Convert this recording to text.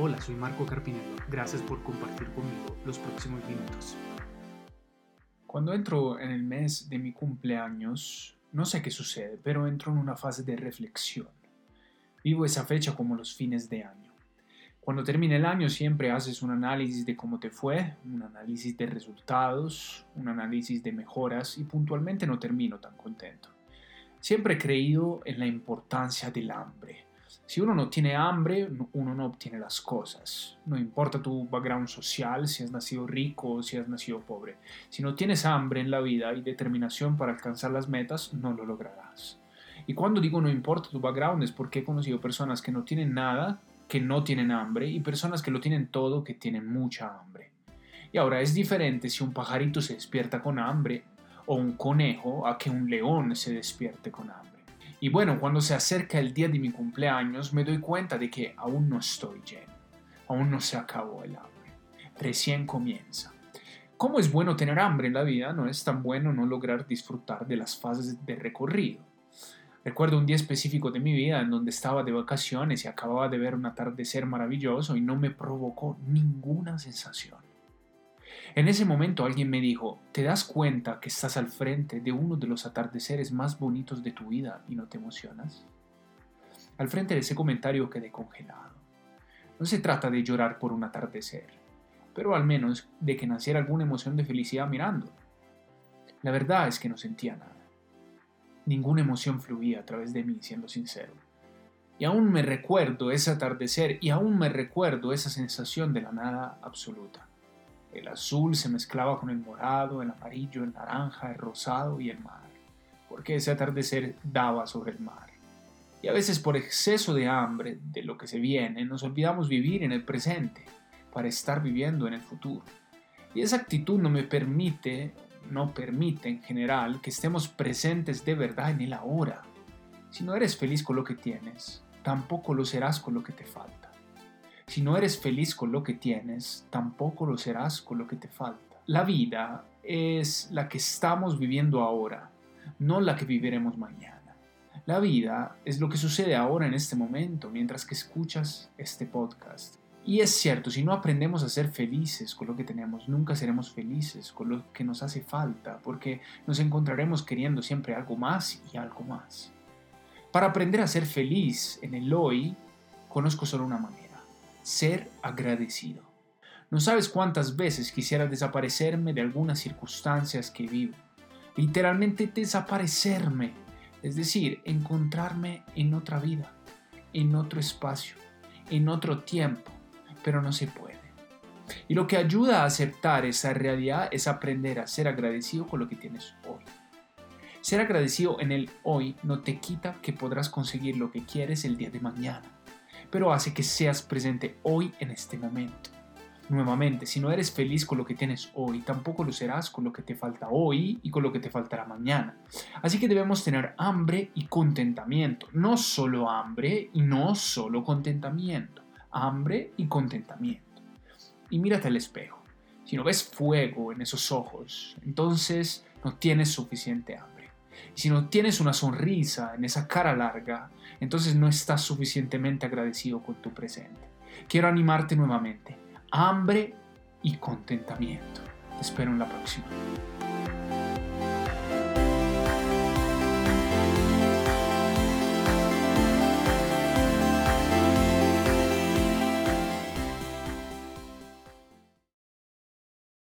Hola, soy Marco Carpinello. Gracias por compartir conmigo los próximos minutos. Cuando entro en el mes de mi cumpleaños, no sé qué sucede, pero entro en una fase de reflexión. Vivo esa fecha como los fines de año. Cuando termina el año siempre haces un análisis de cómo te fue, un análisis de resultados, un análisis de mejoras y puntualmente no termino tan contento. Siempre he creído en la importancia del hambre si uno no tiene hambre, uno no obtiene las cosas. No importa tu background social, si has nacido rico o si has nacido pobre. Si no tienes hambre en la vida y determinación para alcanzar las metas, no lo lograrás. Y cuando digo no importa tu background es porque he conocido personas que no tienen nada, que no tienen hambre, y personas que lo tienen todo, que tienen mucha hambre. Y ahora es diferente si un pajarito se despierta con hambre o un conejo a que un león se despierte con hambre. Y bueno, cuando se acerca el día de mi cumpleaños me doy cuenta de que aún no estoy lleno, aún no se acabó el hambre, recién comienza. Como es bueno tener hambre en la vida, no es tan bueno no lograr disfrutar de las fases de recorrido. Recuerdo un día específico de mi vida en donde estaba de vacaciones y acababa de ver un atardecer maravilloso y no me provocó ninguna sensación. En ese momento alguien me dijo, ¿te das cuenta que estás al frente de uno de los atardeceres más bonitos de tu vida y no te emocionas? Al frente de ese comentario quedé congelado. No se trata de llorar por un atardecer, pero al menos de que naciera alguna emoción de felicidad mirando. La verdad es que no sentía nada. Ninguna emoción fluía a través de mí, siendo sincero. Y aún me recuerdo ese atardecer y aún me recuerdo esa sensación de la nada absoluta. El azul se mezclaba con el morado, el amarillo, el naranja, el rosado y el mar, porque ese atardecer daba sobre el mar. Y a veces por exceso de hambre de lo que se viene, nos olvidamos vivir en el presente para estar viviendo en el futuro. Y esa actitud no me permite, no permite en general que estemos presentes de verdad en el ahora. Si no eres feliz con lo que tienes, tampoco lo serás con lo que te falta. Si no eres feliz con lo que tienes, tampoco lo serás con lo que te falta. La vida es la que estamos viviendo ahora, no la que viviremos mañana. La vida es lo que sucede ahora en este momento mientras que escuchas este podcast. Y es cierto, si no aprendemos a ser felices con lo que tenemos, nunca seremos felices con lo que nos hace falta, porque nos encontraremos queriendo siempre algo más y algo más. Para aprender a ser feliz en el hoy, conozco solo una manera ser agradecido. No sabes cuántas veces quisiera desaparecerme de algunas circunstancias que vivo. Literalmente desaparecerme, es decir, encontrarme en otra vida, en otro espacio, en otro tiempo, pero no se puede. Y lo que ayuda a aceptar esa realidad es aprender a ser agradecido con lo que tienes hoy. Ser agradecido en el hoy no te quita que podrás conseguir lo que quieres el día de mañana pero hace que seas presente hoy en este momento. Nuevamente, si no eres feliz con lo que tienes hoy, tampoco lo serás con lo que te falta hoy y con lo que te faltará mañana. Así que debemos tener hambre y contentamiento. No solo hambre y no solo contentamiento. Hambre y contentamiento. Y mírate al espejo. Si no ves fuego en esos ojos, entonces no tienes suficiente hambre. Si no tienes una sonrisa en esa cara larga, entonces no estás suficientemente agradecido con tu presente. Quiero animarte nuevamente. Hambre y contentamiento. Te espero en la próxima.